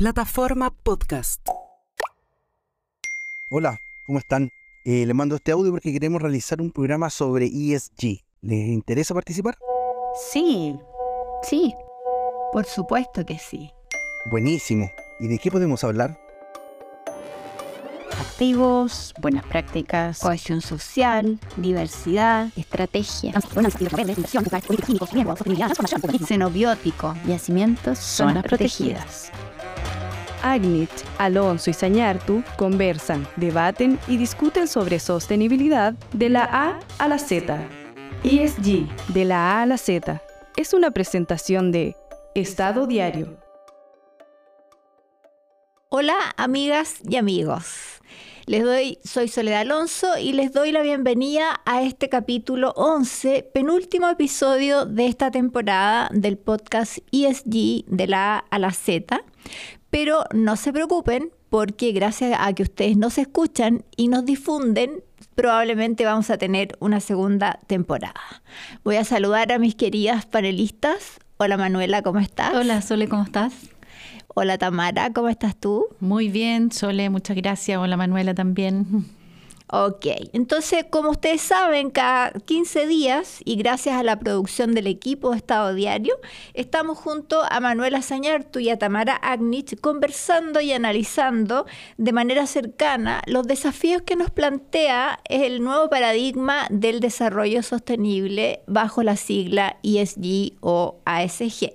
Plataforma Podcast. Hola, ¿cómo están? Eh, les mando este audio porque queremos realizar un programa sobre ESG. ¿Les interesa participar? Sí, sí, por supuesto que sí. Buenísimo. ¿Y de qué podemos hablar? Activos, buenas prácticas, cohesión social, diversidad, estrategia, xenobiótico, yacimientos, zonas protegidas. Agnit, Alonso y Sañartu conversan, debaten y discuten sobre sostenibilidad de la A a la Z. ESG, de la A a la Z, es una presentación de Estado Diario. Hola amigas y amigos. Les doy, soy Soledad Alonso y les doy la bienvenida a este capítulo 11, penúltimo episodio de esta temporada del podcast ESG de la A a la Z. Pero no se preocupen porque gracias a que ustedes nos escuchan y nos difunden, probablemente vamos a tener una segunda temporada. Voy a saludar a mis queridas panelistas. Hola Manuela, ¿cómo estás? Hola Sole, ¿cómo estás? Hola Tamara, ¿cómo estás tú? Muy bien, Sole, muchas gracias. Hola Manuela también. Ok, entonces como ustedes saben, cada 15 días y gracias a la producción del equipo de Estado Diario, estamos junto a Manuela Sañartu y a Tamara Agnich conversando y analizando de manera cercana los desafíos que nos plantea el nuevo paradigma del desarrollo sostenible bajo la sigla ESG o ASG.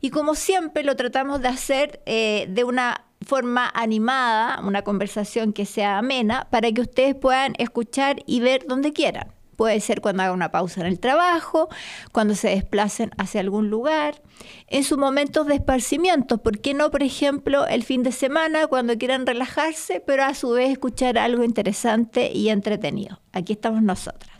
Y como siempre lo tratamos de hacer eh, de una forma animada, una conversación que sea amena, para que ustedes puedan escuchar y ver donde quieran. Puede ser cuando hagan una pausa en el trabajo, cuando se desplacen hacia algún lugar, en sus momentos de esparcimiento. ¿Por qué no, por ejemplo, el fin de semana, cuando quieran relajarse, pero a su vez escuchar algo interesante y entretenido? Aquí estamos nosotras.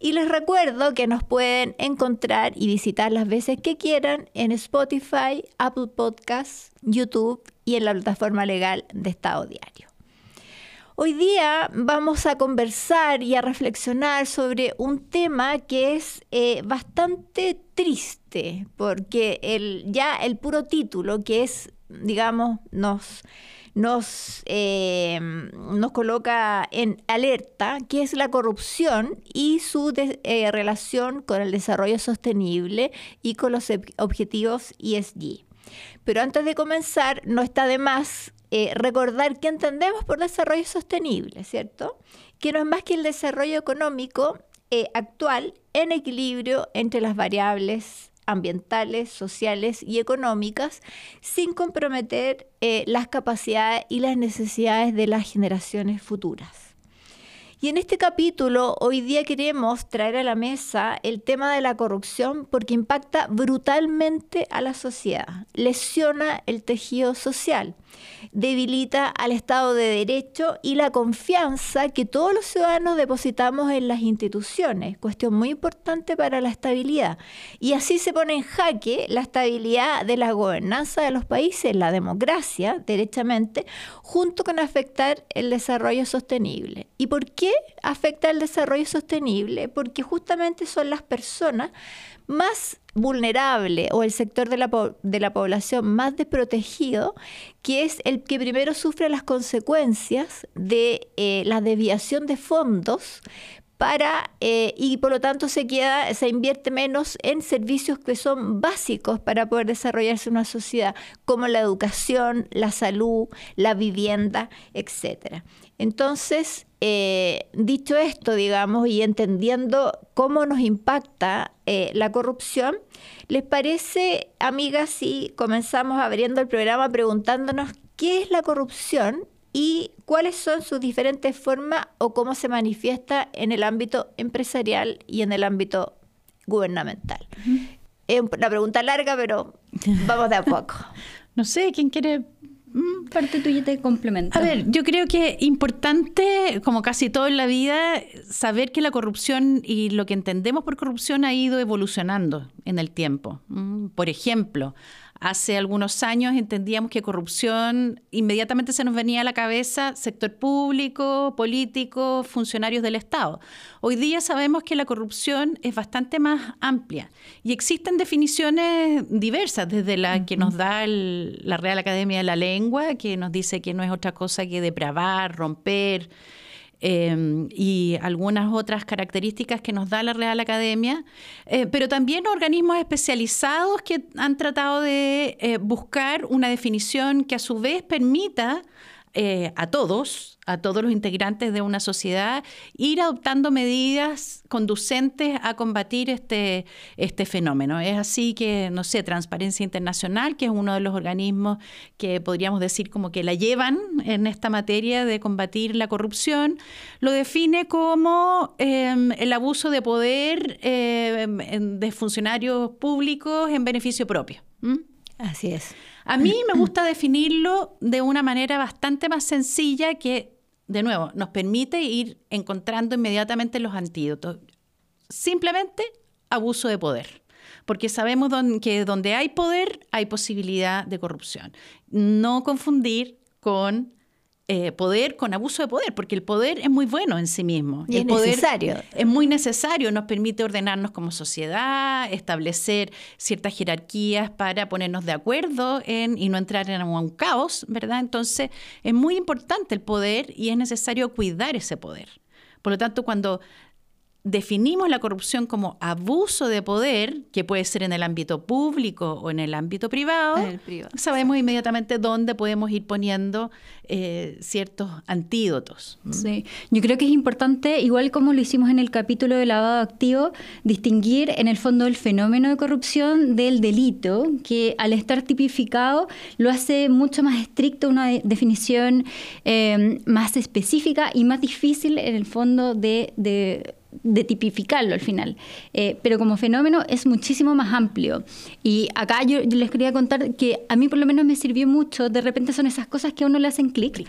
Y les recuerdo que nos pueden encontrar y visitar las veces que quieran en Spotify, Apple Podcasts, YouTube y en la plataforma legal de Estado Diario. Hoy día vamos a conversar y a reflexionar sobre un tema que es eh, bastante triste, porque el, ya el puro título, que es, digamos, nos nos, eh, nos coloca en alerta, que es la corrupción y su eh, relación con el desarrollo sostenible y con los objetivos ESG. Pero antes de comenzar, no está de más eh, recordar qué entendemos por desarrollo sostenible, ¿cierto? Que no es más que el desarrollo económico actual en equilibrio entre las variables ambientales, sociales y económicas sin comprometer eh, las capacidades y las necesidades de las generaciones futuras. Y en este capítulo hoy día queremos traer a la mesa el tema de la corrupción porque impacta brutalmente a la sociedad, lesiona el tejido social, debilita al Estado de Derecho y la confianza que todos los ciudadanos depositamos en las instituciones, cuestión muy importante para la estabilidad. Y así se pone en jaque la estabilidad de la gobernanza de los países, la democracia, derechamente, junto con afectar el desarrollo sostenible. ¿Y por qué? afecta el desarrollo sostenible? Porque justamente son las personas más vulnerables o el sector de la, de la población más desprotegido, que es el que primero sufre las consecuencias de eh, la desviación de fondos para eh, y por lo tanto se queda se invierte menos en servicios que son básicos para poder desarrollarse una sociedad como la educación, la salud, la vivienda, etcétera. Entonces, eh, dicho esto, digamos, y entendiendo cómo nos impacta eh, la corrupción, ¿les parece, amigas, si comenzamos abriendo el programa preguntándonos qué es la corrupción y cuáles son sus diferentes formas o cómo se manifiesta en el ámbito empresarial y en el ámbito gubernamental? Es una pregunta larga, pero vamos de a poco. no sé, ¿quién quiere Mm, parte tuya te complementa. A ver, yo creo que es importante, como casi todo en la vida, saber que la corrupción y lo que entendemos por corrupción ha ido evolucionando en el tiempo. Mm, por ejemplo, Hace algunos años entendíamos que corrupción inmediatamente se nos venía a la cabeza sector público, político, funcionarios del Estado. Hoy día sabemos que la corrupción es bastante más amplia y existen definiciones diversas, desde la que nos da la Real Academia de la Lengua, que nos dice que no es otra cosa que depravar, romper, Em, y algunas otras características que nos da la Real Academia, eh, pero también organismos especializados que han tratado de eh, buscar una definición que a su vez permita eh, a todos, a todos los integrantes de una sociedad, ir adoptando medidas conducentes a combatir este, este fenómeno. Es así que, no sé, Transparencia Internacional, que es uno de los organismos que podríamos decir como que la llevan en esta materia de combatir la corrupción, lo define como em, el abuso de poder em, de funcionarios públicos en beneficio propio. Así es. A mí me gusta definirlo de una manera bastante más sencilla que, de nuevo, nos permite ir encontrando inmediatamente los antídotos. Simplemente abuso de poder porque sabemos que donde hay poder hay posibilidad de corrupción. No confundir con eh, poder con abuso de poder, porque el poder es muy bueno en sí mismo. Y el es necesario. Es muy necesario, nos permite ordenarnos como sociedad, establecer ciertas jerarquías para ponernos de acuerdo en, y no entrar en un caos, ¿verdad? Entonces, es muy importante el poder y es necesario cuidar ese poder. Por lo tanto, cuando definimos la corrupción como abuso de poder, que puede ser en el ámbito público o en el ámbito privado, sabemos inmediatamente dónde podemos ir poniendo eh, ciertos antídotos. Sí, yo creo que es importante, igual como lo hicimos en el capítulo de lavado activo, distinguir en el fondo el fenómeno de corrupción del delito, que al estar tipificado lo hace mucho más estricto, una definición eh, más específica y más difícil en el fondo de de tipificarlo al final. Eh, pero como fenómeno es muchísimo más amplio. Y acá yo, les quería contar que a mí por lo menos me sirvió mucho, de repente son esas cosas que a uno le hacen clic.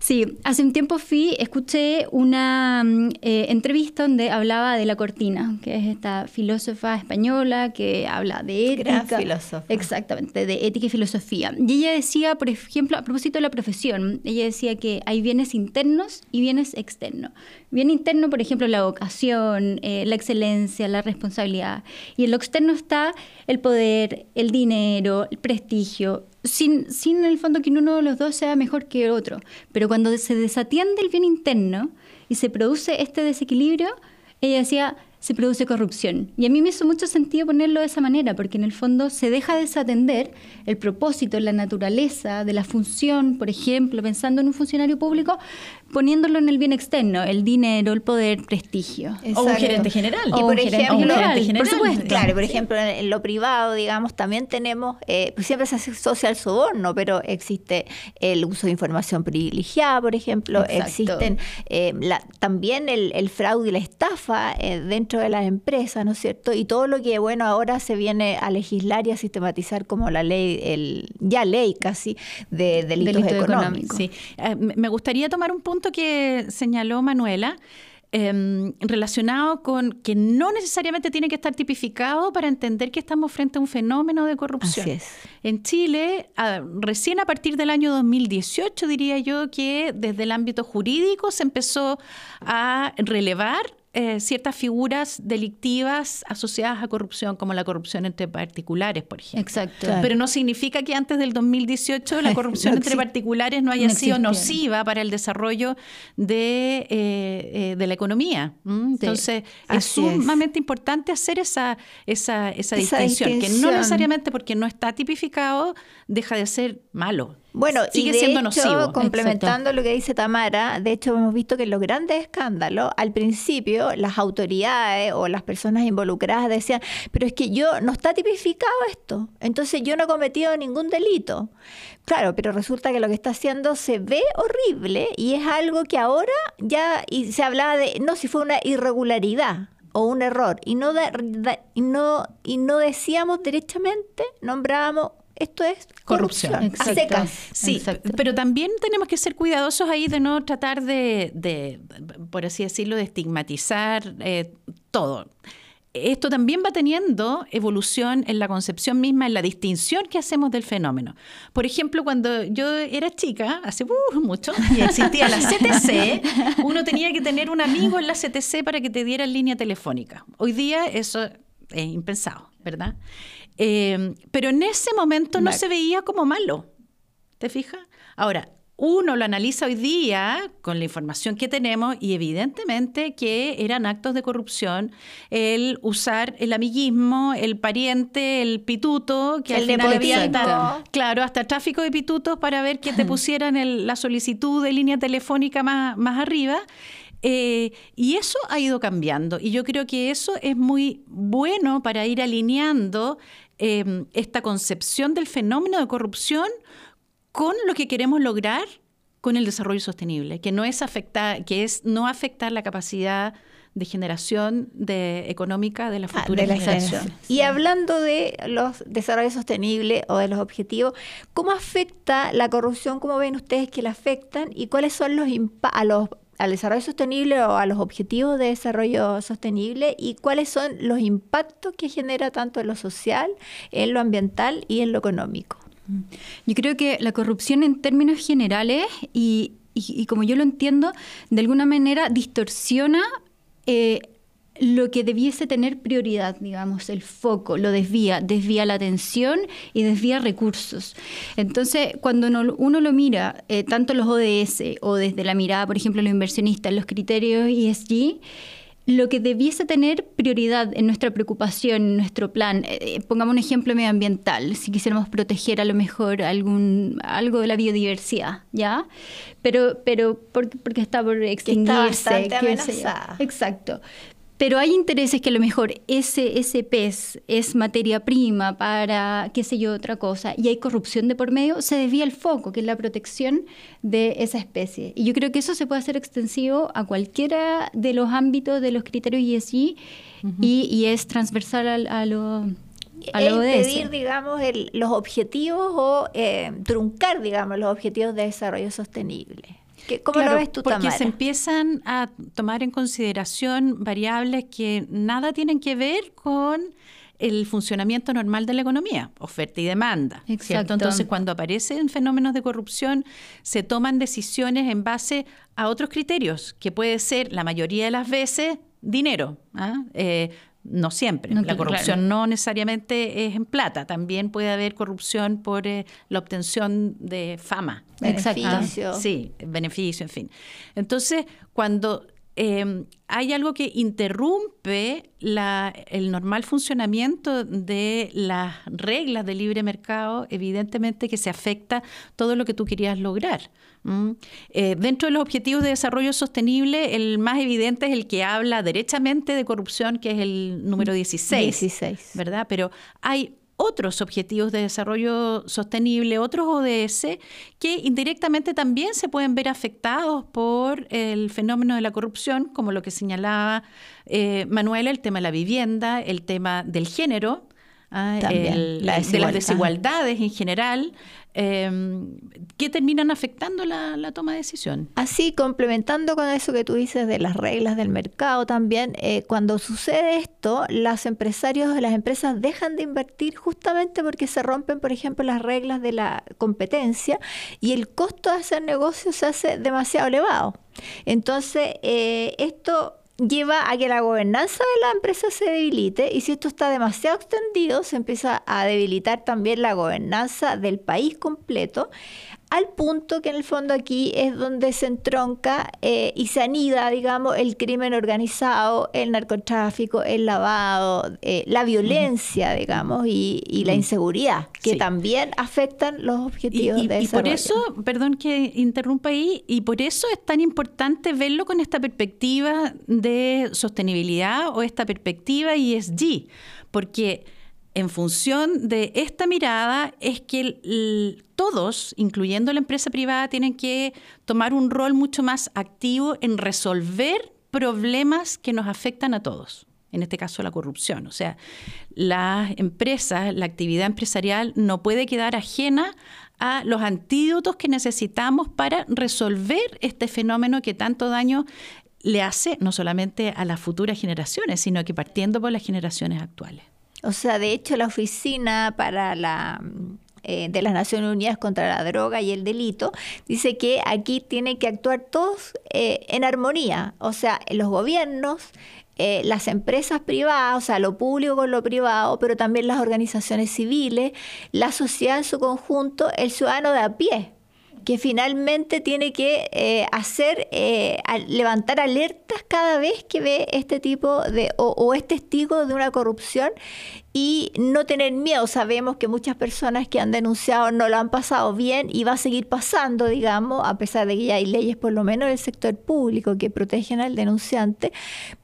Sí, hace un tiempo fui, escuché una mm, eh, entrevista donde hablaba de la cortina, que es esta filósofa española que habla de ética. Gran filósofa. Exactamente, de ética y filosofía. Y ella decía, por ejemplo, a propósito de la profesión, ella decía que hay bienes internos y bienes externos. Bien interno, por ejemplo, la vocación, eh, la excelencia, la responsabilidad. Y en lo externo está el poder, el dinero, el prestigio, sin, sin en el fondo que uno de los dos sea mejor que el otro. Pero cuando se desatiende el bien interno y se produce este desequilibrio, ella decía, se produce corrupción. Y a mí me hizo mucho sentido ponerlo de esa manera, porque en el fondo se deja desatender el propósito, la naturaleza de la función, por ejemplo, pensando en un funcionario público, poniéndolo en el bien externo, el dinero, el poder, prestigio. O un gerente general. Y por ejemplo, por supuesto, claro, por ejemplo, en lo privado, digamos, también tenemos, eh, pues siempre se asocia al soborno, pero existe el uso de información privilegiada, por ejemplo, existen eh, también el, fraude y la estafa eh, dentro de las empresas, ¿no es cierto? Y todo lo que, bueno, ahora se viene a legislar y a sistematizar como la ley, el ya ley casi, de delitos económicos. Sí. me gustaría tomar un punto que señaló Manuela, em, relacionado con que no necesariamente tiene que estar tipificado para entender que estamos frente a un fenómeno de corrupción. En Chile, recién a partir del año 2018, diría yo que desde el ámbito jurídico se empezó a relevar eh, ciertas figuras delictivas asociadas a corrupción, como la corrupción entre particulares, por ejemplo. Exacto. Pero no significa que antes del 2018 la corrupción entre particulares no haya sido nociva para el desarrollo de, eh, eh, de la economía. Entonces, es sumamente importante hacer esa, esa, esa, distinción, que no necesariamente porque no está tipificado deja de ser malo. Bueno, sigue siendo nocivo. Complementando lo que dice Tamara, de hecho hemos visto que en los grandes escándalos, al principio las autoridades o las personas involucradas decían, pero es que yo no está tipificado esto, entonces yo no he cometido ningún delito. Claro, pero resulta que lo que está haciendo se ve horrible y es algo que ahora ya y se hablaba de, no, si fue una irregularidad o un error y no, y no, y no decíamos derechamente, nombrábamos esto es corrupción, a secas. Sí, pero también tenemos que ser cuidadosos ahí de no tratar de, por así decirlo, de estigmatizar eh, todo. esto también va teniendo evolución en la concepción misma, en la distinción que hacemos del fenómeno. Por ejemplo, cuando yo era chica, hace uh, mucho, y existía la CTC, uno tenía que tener un amigo en la CTC para que te diera línea telefónica. Hoy día eso es impensado, ¿verdad? Eh, pero en ese momento no se veía como malo. ¿Te fijas? Ahora, uno lo analiza hoy día con la información que tenemos y evidentemente que eran actos de corrupción el usar el amiguismo, el pariente, el pituto, que El al final había claro, hasta tráfico de pitutos para ver que te pusieran el- la solicitud de línea telefónica más, más arriba. Eh, y eso ha ido cambiando y yo creo que eso es muy bueno para ir alineando eh, esta concepción del fenómeno de corrupción con lo que queremos lograr con el desarrollo sostenible, que no es afectar, que es no afectar la capacidad de generación de, económica de la Ah, futura de la generación. generación. Y hablando de los desarrollos sostenibles o de los objetivos, ¿cómo afecta la corrupción? ¿Cómo ven ustedes que la afectan? ¿Y cuáles son los a los al desarrollo sostenible o a los objetivos de desarrollo sostenible y cuáles son los impactos que genera tanto en lo social, en lo ambiental y en lo económico. Yo creo que la corrupción en términos generales y, y- como yo lo entiendo, de alguna manera distorsiona eh, lo que debiese tener prioridad, digamos, el foco, lo desvía, desvía la atención y desvía recursos. Entonces, cuando no- uno lo mira, eh, tanto los ODS o desde la mirada, por ejemplo, los inversionistas, los criterios ESG, lo que debiese tener prioridad en nuestra preocupación, en nuestro plan, eh, eh, pongamos un ejemplo medioambiental, si quisiéramos proteger a lo mejor algún algo de la biodiversidad, ¿ya? Pero, pero porque, porque está por extinguirse. amenazada. Exacto. Pero hay intereses que a lo mejor ese, ese pez es materia prima para, qué sé yo, otra cosa, y hay corrupción de por medio, se desvía el foco, que es la protección de esa especie. Y yo creo que eso se puede hacer extensivo a cualquiera de los ámbitos de los criterios ESG y, y es transversal al- a, lo, a Es lo ODS. impedir, digamos, el- los objetivos o eh, truncar, digamos, los objetivos de desarrollo sostenible. ¿Qué- ¿Cómo Claro, lo ves tú, porque Tamara? se empiezan a tomar en consideración variables que nada tienen que ver con el funcionamiento normal de la economía, oferta y demanda. ¿cierto? Exacto. Entonces, cuando aparecen fenómenos de corrupción, se toman decisiones en base a otros criterios, que puede ser la mayoría de las veces dinero. ¿ah? Eh, no siempre. No, la claro. corrupción no necesariamente es en plata. También puede haber corrupción por eh, la obtención de fama. Exacto. Beneficio. Sí, beneficio, en fin. Entonces, cuando eh, hay algo que interrumpe la- el normal funcionamiento de las reglas del libre mercado, evidentemente que se afecta todo lo que tú querías lograr. Eh, dentro de los objetivos de desarrollo sostenible, el más evidente es el que habla derechamente de corrupción, que es el número 16. 16. ¿verdad? Pero hay otros objetivos de desarrollo sostenible, otros ODS, que indirectamente también se pueden ver afectados por el fenómeno de la corrupción, como lo que señalaba eh, Manuela, el tema de la vivienda, el tema del género. ah, También, el- la de las desigualdad. desigualdades en general, eh, que terminan afectando la, toma de decisión. Así, complementando con eso que tú dices de las reglas del mercado también, eh, cuando sucede esto, los empresarios, las empresas dejan de invertir justamente porque se rompen, por ejemplo, las reglas de la competencia y el costo de hacer negocios se hace demasiado elevado. Entonces, eh, esto lleva a que la gobernanza de la empresa se debilite y si esto está demasiado extendido se empieza a debilitar también la gobernanza del país completo al punto que en el fondo aquí es donde se entronca eh, y se anida, digamos, el crimen organizado, el narcotráfico, el lavado, eh, la violencia, digamos, y, y la inseguridad, que Sí. también afectan los Y, objetivos y- de y por desarrollo. eso, perdón que interrumpa ahí, y por eso es tan importante verlo con esta perspectiva de sostenibilidad o esta perspectiva ESG, porque en función de esta mirada es que todos, incluyendo la empresa privada, tienen que tomar un rol mucho más activo en resolver problemas que nos afectan a todos en este caso la corrupción. O sea, las empresas, la actividad empresarial no puede quedar ajena a los antídotos que necesitamos para resolver este fenómeno que tanto daño le hace no solamente a las futuras generaciones, sino que partiendo por las generaciones actuales. O sea, de hecho, la oficina para la eh, de las Naciones Unidas contra la droga y el delito, dice que aquí tienen que actuar todos eh, en armonía, o sea, los gobiernos, eh, las empresas privadas, o sea, lo público con lo privado, pero también las organizaciones civiles, la sociedad en su conjunto, el ciudadano de a pie que finalmente tiene que hacer, levantar alertas cada vez que ve este tipo de, o, o es testigo de una corrupción y no tener miedo. Sabemos que muchas personas que han denunciado no lo han pasado bien y va a seguir pasando, digamos, a pesar de que ya hay leyes, por lo menos del sector público, que protegen al denunciante.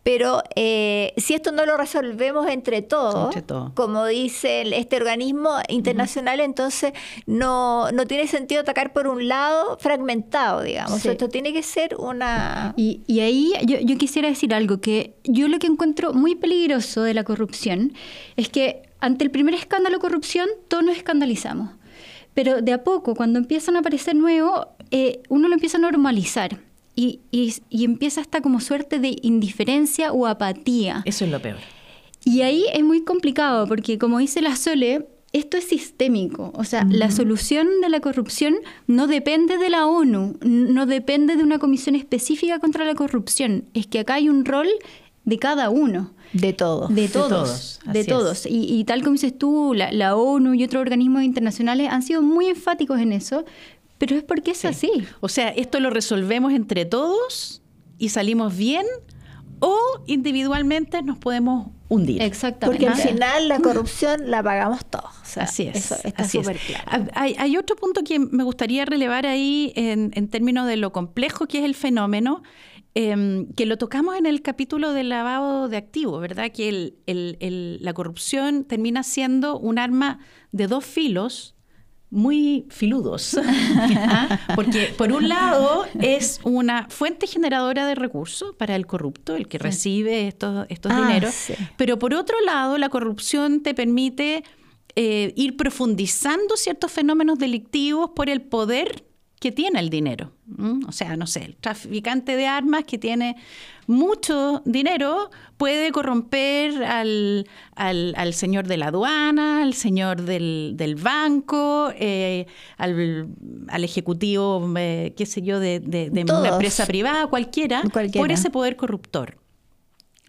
Pero eh, si esto no lo resolvemos entre todos, como dice este organismo internacional, entonces no, no tiene sentido atacar por un lado fragmentado, digamos. Esto tiene que ser una... Y, y ahí yo, yo quisiera decir algo, que yo lo que encuentro muy peligroso de la corrupción es que ante el primer escándalo de corrupción todos nos escandalizamos. Pero de a poco, cuando empiezan a aparecer nuevos, eh, uno lo empieza a normalizar. Y, y, empieza hasta como suerte de indiferencia o apatía. Eso es lo peor. Y ahí es muy complicado, porque como dice la Sole, esto es sistémico. O sea, la solución de la corrupción no depende de la ONU, no depende de una comisión específica contra la corrupción. Es que acá hay un rol de cada uno. De todos. De todos. De todos. Y, tal como dices tú, la, ONU y otros organismos internacionales han sido muy enfáticos en eso, pero es porque es así. O sea, esto lo resolvemos entre todos y salimos bien o individualmente nos podemos hundir. Exactamente. Porque al final la corrupción la pagamos todos. así es. Eso está súper claro. Hay, otro punto que me gustaría relevar ahí en, en términos de lo complejo que es el fenómeno Em, que lo tocamos en el capítulo del lavado de activos, ¿verdad? Que la corrupción termina siendo un arma de dos filos muy filudos. Porque por un lado es una fuente generadora de recursos para el corrupto, el que recibe estos, estos ah, dineros, pero por otro lado la corrupción te permite eh, ir profundizando ciertos fenómenos delictivos por el poder que tiene el dinero. O sea, no sé, el traficante de armas que tiene mucho dinero puede corromper al, al, señor de la aduana, al señor del, del banco, eh, al, al, ejecutivo, eh, qué sé yo, de, de, una empresa privada, cualquiera, por ese poder corruptor.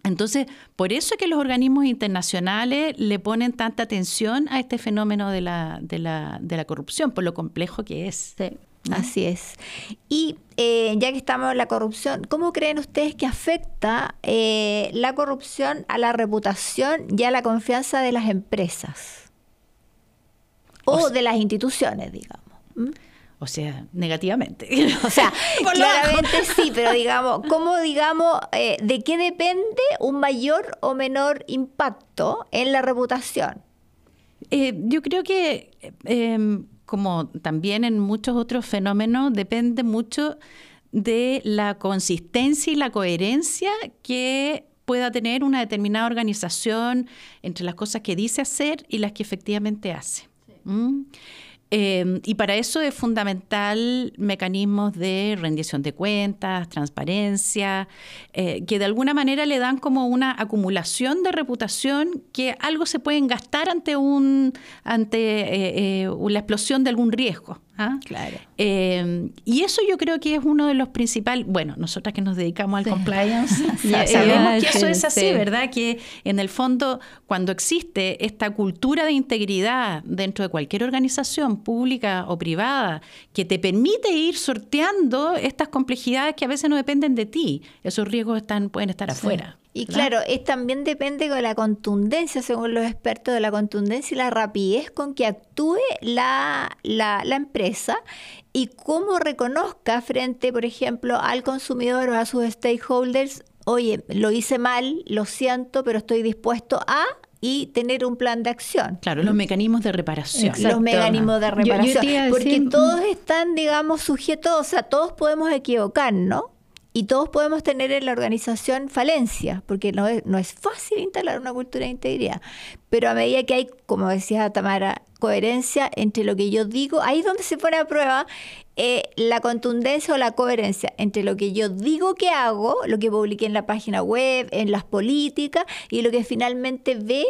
Entonces, por eso es que los organismos internacionales le ponen tanta atención a este fenómeno de la, de la, de la corrupción, por lo complejo que es. Sí. Así es. Y eh, ya que estamos en la corrupción, ¿cómo creen ustedes que afecta eh, la corrupción a la reputación y a la confianza de las empresas? O, de las instituciones, digamos. ¿Mm? O sea, negativamente. O sea, claramente sí, pero digamos, ¿cómo digamos, eh, de qué depende un mayor o menor impacto en la reputación? yo creo que em, como también en muchos otros fenómenos, depende mucho de la consistencia y la coherencia que pueda tener una determinada organización entre las cosas que dice hacer y las que efectivamente hace. ¿Mm? Em, y para eso es fundamental mecanismos de rendición de cuentas, transparencia, eh, que de alguna manera le dan como una acumulación de reputación que algo se pueden gastar ante un ante eh, eh, la explosión de algún riesgo. ¿Ah? Claro. Eh, y eso yo creo que es uno de los principales, bueno, nosotras que nos dedicamos al compliance, sabemos que eso es así, ¿verdad? Que en el fondo, cuando existe esta cultura de integridad dentro de cualquier organización pública o privada, que te permite ir sorteando estas complejidades que a veces no dependen de ti, esos riesgos están, pueden estar afuera. Y claro, es, también depende de la contundencia, según los expertos, de la contundencia y la rapidez con que actúe la, la, empresa y cómo reconozca frente, por ejemplo, al consumidor o a sus stakeholders, oye, lo hice mal, lo siento, pero estoy dispuesto a y tener un plan de acción. Claro, los mecanismos de reparación. Los mecanismos de reparación. porque todos están, digamos, sujetos, o sea, todos podemos equivocar, ¿no? Y todos podemos tener en la organización falencia, porque no es, no es fácil instalar una cultura de integridad. Pero a medida que hay, como decía Tamara, coherencia entre lo que yo digo, ahí es donde se pone a prueba eh, la contundencia o la coherencia entre lo que yo digo que hago, lo que publiqué en la página web, en las políticas, y lo que finalmente ve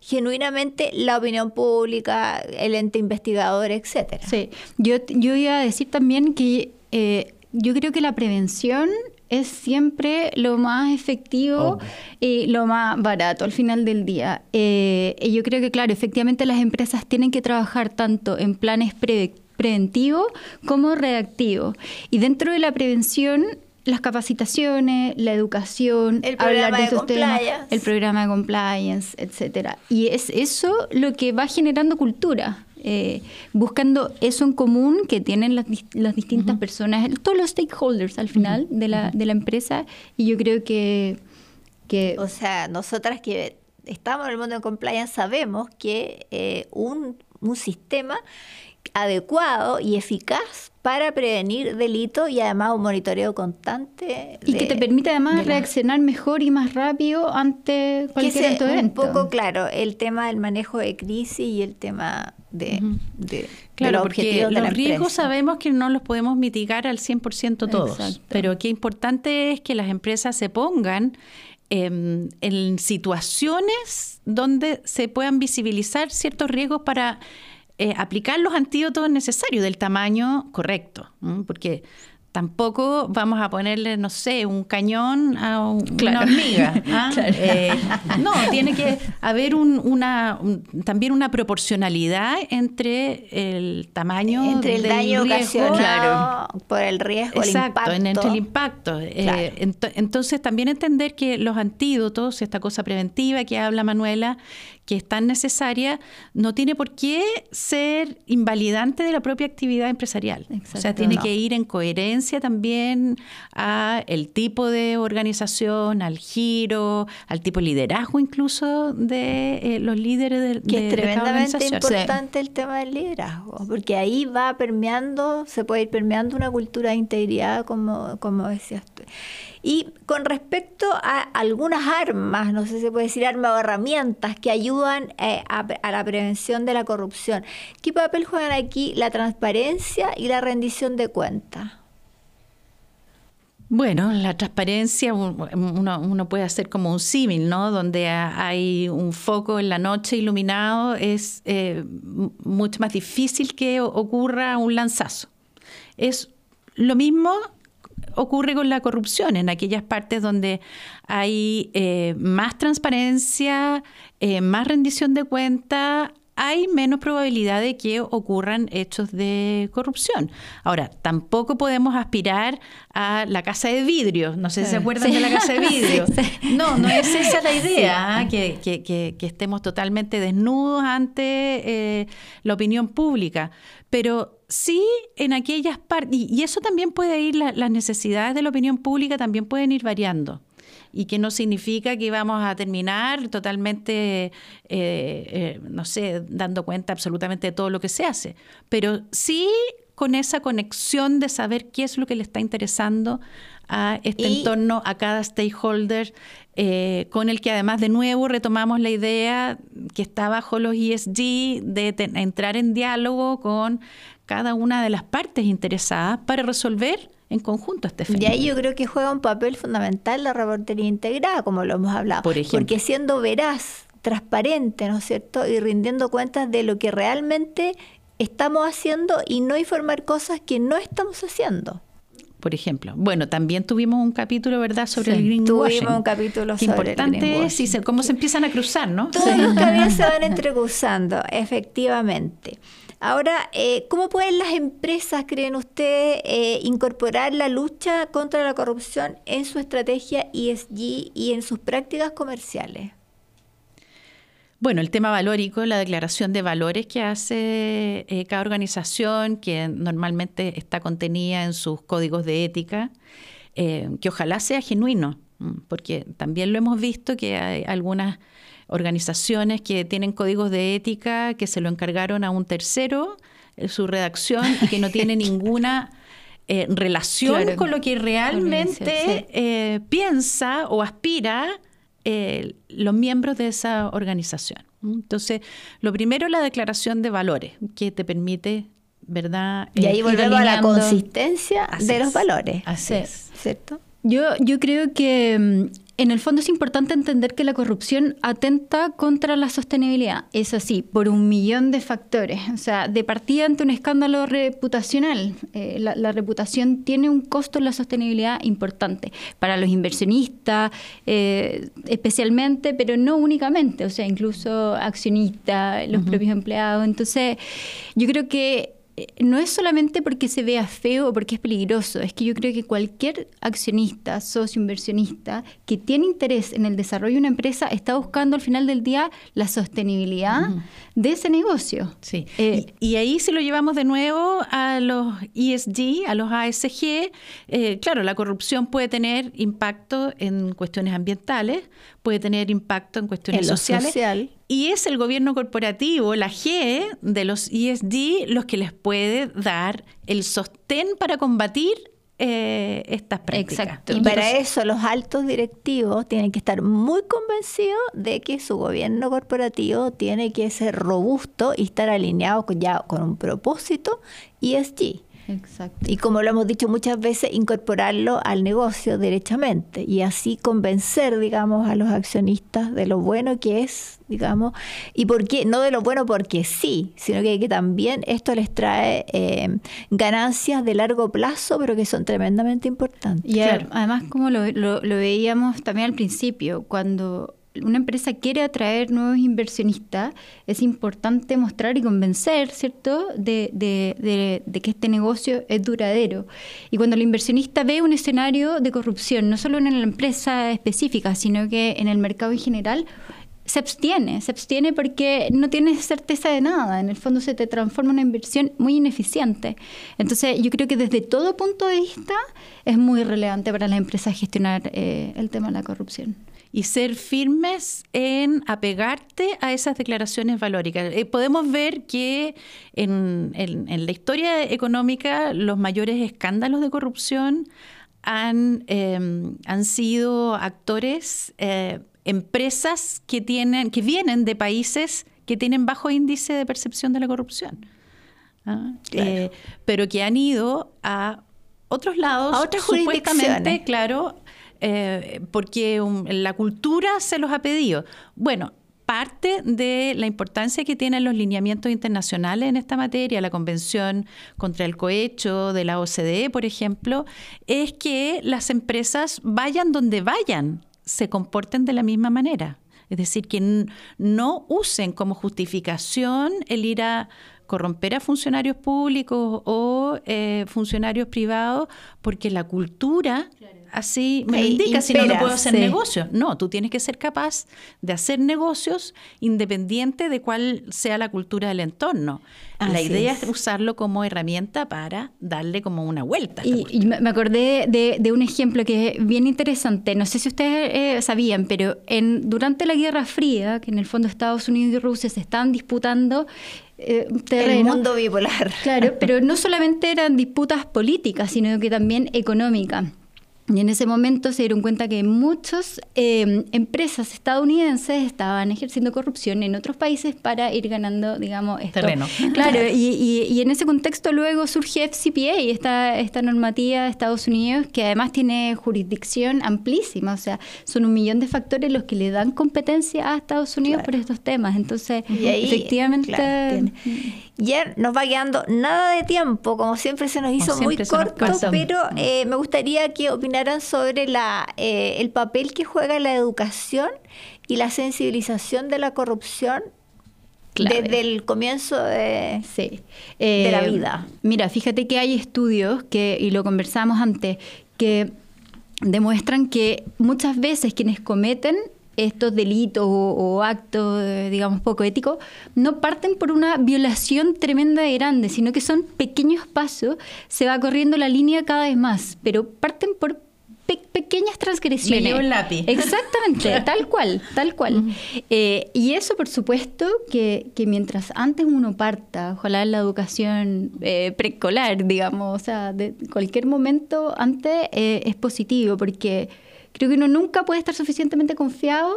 genuinamente la opinión pública, el ente investigador, etcétera. Sí, yo, yo iba a decir también que eh, yo creo que la prevención es siempre lo más efectivo y lo más barato al final del día. Eh, yo creo que, claro, efectivamente las empresas tienen que trabajar tanto en planes preventivos como reactivos. Y dentro de la prevención las capacitaciones, la educación, el programa de, el programa de compliance, etcétera. Y es eso lo que va generando cultura. Eh, buscando eso en común que tienen las, distintas personas, todos los stakeholders al final de, la, de la empresa. Y yo creo que, que... O sea, nosotras que estamos en el mundo de compliance sabemos que eh, un, un sistema adecuado y eficaz para prevenir delitos y además un monitoreo constante. y que te permite además reaccionar mejor y más rápido ante cualquier evento. Un poco claro, el tema del manejo de crisis y el tema de, claro, porque los riesgos sabemos que no los podemos mitigar al 100% todos, pero qué importante es que las empresas se pongan em, en situaciones donde se puedan visibilizar ciertos riesgos para eh, aplicar los antídotos necesarios del tamaño correcto, porque tampoco vamos a ponerle, no sé, un cañón a una hormiga. ¿ah? Eh, no, tiene que haber una, también una proporcionalidad entre el tamaño entre el del daño riesgo, ocasionado por el riesgo, Exacto, el impacto. entre el impacto. Eh, entonces también entender que los antídotos, esta cosa preventiva que habla Manuela, que es tan necesaria, no tiene por qué ser invalidante de la propia actividad empresarial. o sea, tiene que ir en coherencia también a el tipo de organización, al giro, al tipo de liderazgo incluso de eh, los líderes de, que es tremendamente importante el tema del liderazgo, porque ahí va permeando, se puede ir permeando una cultura de integridad, como, como decías tú. Y con respecto a algunas armas, no sé si se puede decir armas o herramientas que ayudan eh, a, la prevención de la corrupción, ¿qué papel juegan aquí la transparencia y la rendición de cuentas? Bueno, la transparencia uno, puede hacer como un símil, ¿no? Donde hay un foco en la noche iluminado, es eh, mucho más difícil que ocurra un lanzazo. Es lo mismo ocurre con la corrupción, en aquellas partes donde hay eh, más transparencia, eh, más rendición de cuenta, hay menos probabilidad de que ocurran hechos de corrupción. Ahora, tampoco podemos aspirar a la casa de vidrio. No sé si se acuerdan de la casa de vidrio. No, no es esa la idea, ¿ah? que, que, estemos totalmente desnudos ante eh, la opinión pública. Pero sí en aquellas partes, y, eso también puede ir, las necesidades de la opinión pública también pueden ir variando y que no significa que vamos a terminar totalmente, eh, eh, no sé, dando cuenta absolutamente de todo lo que se hace, pero sí con esa conexión de saber qué es lo que le está interesando a este entorno, a cada stakeholder, eh, con el que además de nuevo retomamos la idea que está bajo los ESG de entrar en diálogo con cada una de las partes interesadas para resolver en conjunto este fenómeno. Y ahí yo creo que juega un papel fundamental la reportería integrada, como lo hemos hablado. Por ejemplo. Porque siendo veraz, transparente, ¿no es cierto? Y rindiendo cuentas de lo que realmente estamos haciendo y no informar cosas que no estamos haciendo por ejemplo. Bueno, también tuvimos un capítulo, ¿verdad?, sobre el greenwashing. Tuvimos un capítulo sobre importante el es cómo se empiezan a cruzar, ¿no? Todos los caminos se van entrecruzando, efectivamente. Ahora, eh, ¿cómo pueden las empresas, creen ustedes, eh, incorporar la lucha contra la corrupción en su estrategia ESG y en sus prácticas comerciales? Bueno, el tema valórico, la declaración de valores que hace eh, cada organización, que normalmente está contenida en sus códigos de ética, que ojalá sea genuino, porque también lo hemos visto que hay algunas organizaciones que tienen códigos de ética que se lo encargaron a un tercero, su redacción, y que no tiene ninguna eh, relación Claro. con lo que realmente sí. eh, piensa o aspira eh, los miembros de esa organización. Entonces, lo primero es la declaración de valores, que te permite, ¿verdad? Y ahí Eh, volvemos a la consistencia Así de los es. valores. Así Sí. es. ¿Cierto? Yo, yo creo que mm, en el fondo es importante entender que la corrupción atenta contra la sostenibilidad. Es así, por un millón de factores. O sea, de partida ante un escándalo reputacional. Eh, la, la reputación tiene un costo en la sostenibilidad importante para los inversionistas, eh, especialmente, pero no únicamente. O sea, incluso accionistas, los propios empleados. Entonces, yo creo que no es solamente porque se vea feo o porque es peligroso, es que yo creo que cualquier accionista, socio inversionista que tiene interés en el desarrollo de una empresa está buscando al final del día la sostenibilidad de ese negocio. Sí. Eh, y, y ahí si lo llevamos de nuevo a los ESG, a los ASG, eh, claro, la corrupción puede tener impacto en cuestiones ambientales, puede tener impacto en cuestiones En sociales. social. Y es el gobierno corporativo, la G de los ESG, los que les puede dar el sostén para combatir eh, estas prácticas. Exacto. Y para eso los altos directivos tienen que estar muy convencidos de que su gobierno corporativo tiene que ser robusto y estar alineado con, ya con un propósito ESG. Exacto. Y como lo hemos dicho muchas veces, incorporarlo al negocio derechamente y así convencer, digamos, a los accionistas de lo bueno que es, digamos, y por qué, no de lo bueno porque sí, sino que, que también esto les trae eh, ganancias de largo plazo, pero que son tremendamente importantes. Y Claro. además, como lo, lo- lo veíamos también al principio, cuando una empresa quiere atraer nuevos inversionistas, es importante mostrar y convencer, ¿cierto?, de, de- de- de que este negocio es duradero. Y cuando el inversionista ve un escenario de corrupción, no solo en la empresa específica, sino que en el mercado en general, se abstiene, se abstiene porque no tienes certeza de nada. En el fondo se te transforma una inversión muy ineficiente. Entonces, yo creo que desde todo punto de vista es muy relevante para las empresas gestionar eh, el tema de la corrupción. Y ser firmes en apegarte a esas declaraciones valóricas. Eh, podemos ver que en, en- en la historia económica los mayores escándalos de corrupción han, eh, han sido actores, eh, empresas que, tienen, que vienen de países que tienen bajo índice de percepción de la corrupción. ¿ah? Eh, pero que han ido a otros lados, A otras supuestamente, claro, eh, porque la cultura se los ha pedido. Bueno, parte de la importancia que tienen los lineamientos internacionales en esta materia, la Convención contra el Cohecho de la OCDE, por ejemplo, es que las empresas vayan donde vayan, se comporten de la misma manera. Es decir, que no usen como justificación el ir a corromper a funcionarios públicos o eh, funcionarios privados, porque la cultura así me indica, si no, no puedo hacer sí. negocios. No, tú tienes que ser capaz de hacer negocios independiente de cuál sea la cultura del entorno. la idea es. es. usarlo como herramienta para darle como una vuelta. a Y, me me acordé de, de un ejemplo que es bien interesante. No sé si ustedes eh, sabían, pero en, durante la Guerra Fría, que en el fondo Estados Unidos y Rusia se estaban disputando eh, El mundo bipolar. Claro, pero no solamente eran disputas políticas, sino que también económicas. Y en ese momento se dieron cuenta que muchas eh, empresas estadounidenses estaban ejerciendo corrupción en otros países para ir ganando, digamos, esto. Terreno. Claro, y, y- y en ese contexto luego surge FCPA, esta, esta normativa de Estados Unidos que además tiene jurisdicción amplísima, o sea, son un millón de factores los que le dan competencia a Estados Unidos Claro. por estos temas. Entonces, Y ahí, efectivamente... claro, tiene. Ya nos va quedando nada de tiempo, como siempre se nos hizo muy nos corto, pero eh, me gustaría que sobre la, eh, el papel que juega la educación y la sensibilización de la corrupción Clave. desde el comienzo de... Sí. de la Eh, vida. Mira, fíjate que hay estudios que, y lo conversamos antes, que demuestran que muchas veces quienes cometen estos delitos o, o actos, eh, digamos, poco éticos, no parten por una violación tremenda y grande, sino que son pequeños pasos, se va corriendo la línea cada vez más, pero parten por pequeñas transgresiones. Me llevo el lápiz. Exactamente, tal cual, tal cual. Eh, y eso, por supuesto, que, que, mientras antes uno parta, ojalá en la educación eh, preescolar, digamos, o sea, de cualquier momento antes eh, es positivo, porque creo que uno nunca puede estar suficientemente confiado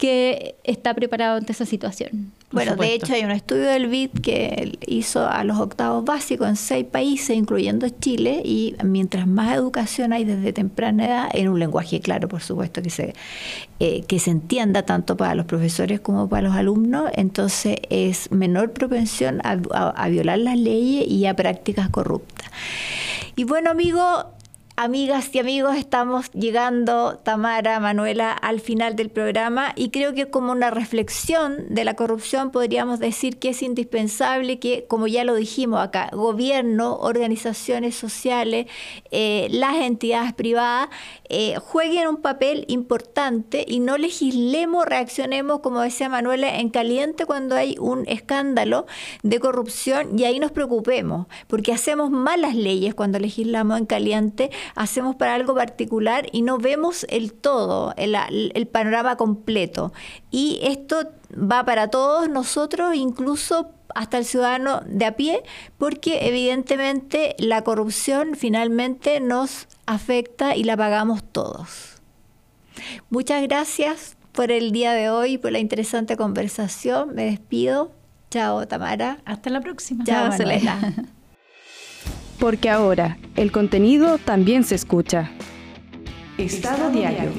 que está preparado ante esa situación. Bueno, de hecho hay un estudio del BID que hizo a los octavos básicos en seis países, incluyendo Chile, y mientras más educación hay desde temprana edad, en un lenguaje claro, por supuesto, que se, eh, que se entienda tanto para los profesores como para los alumnos, entonces es menor propensión a, a violar las leyes y a prácticas corruptas. Y bueno, amigos, Amigas y amigos, estamos llegando, Tamara, Manuela, al final del programa y creo que como una reflexión de la corrupción podríamos decir que es indispensable que, como ya lo dijimos acá, gobierno, organizaciones sociales, eh, las entidades privadas eh, jueguen un papel importante y no legislemos, reaccionemos, como decía Manuela, en caliente cuando hay un escándalo de corrupción y ahí nos preocupemos, porque hacemos malas leyes cuando legislamos en caliente hacemos para algo particular y no vemos el todo, el, el panorama completo. Y esto va para todos nosotros, incluso hasta el ciudadano de a pie, porque evidentemente la corrupción finalmente nos afecta y la pagamos todos. Muchas gracias por el día de hoy, por la interesante conversación. Me despido. Chao, Tamara. Hasta la próxima. Chao, Selena. porque ahora el contenido también se escucha. Estado Diario.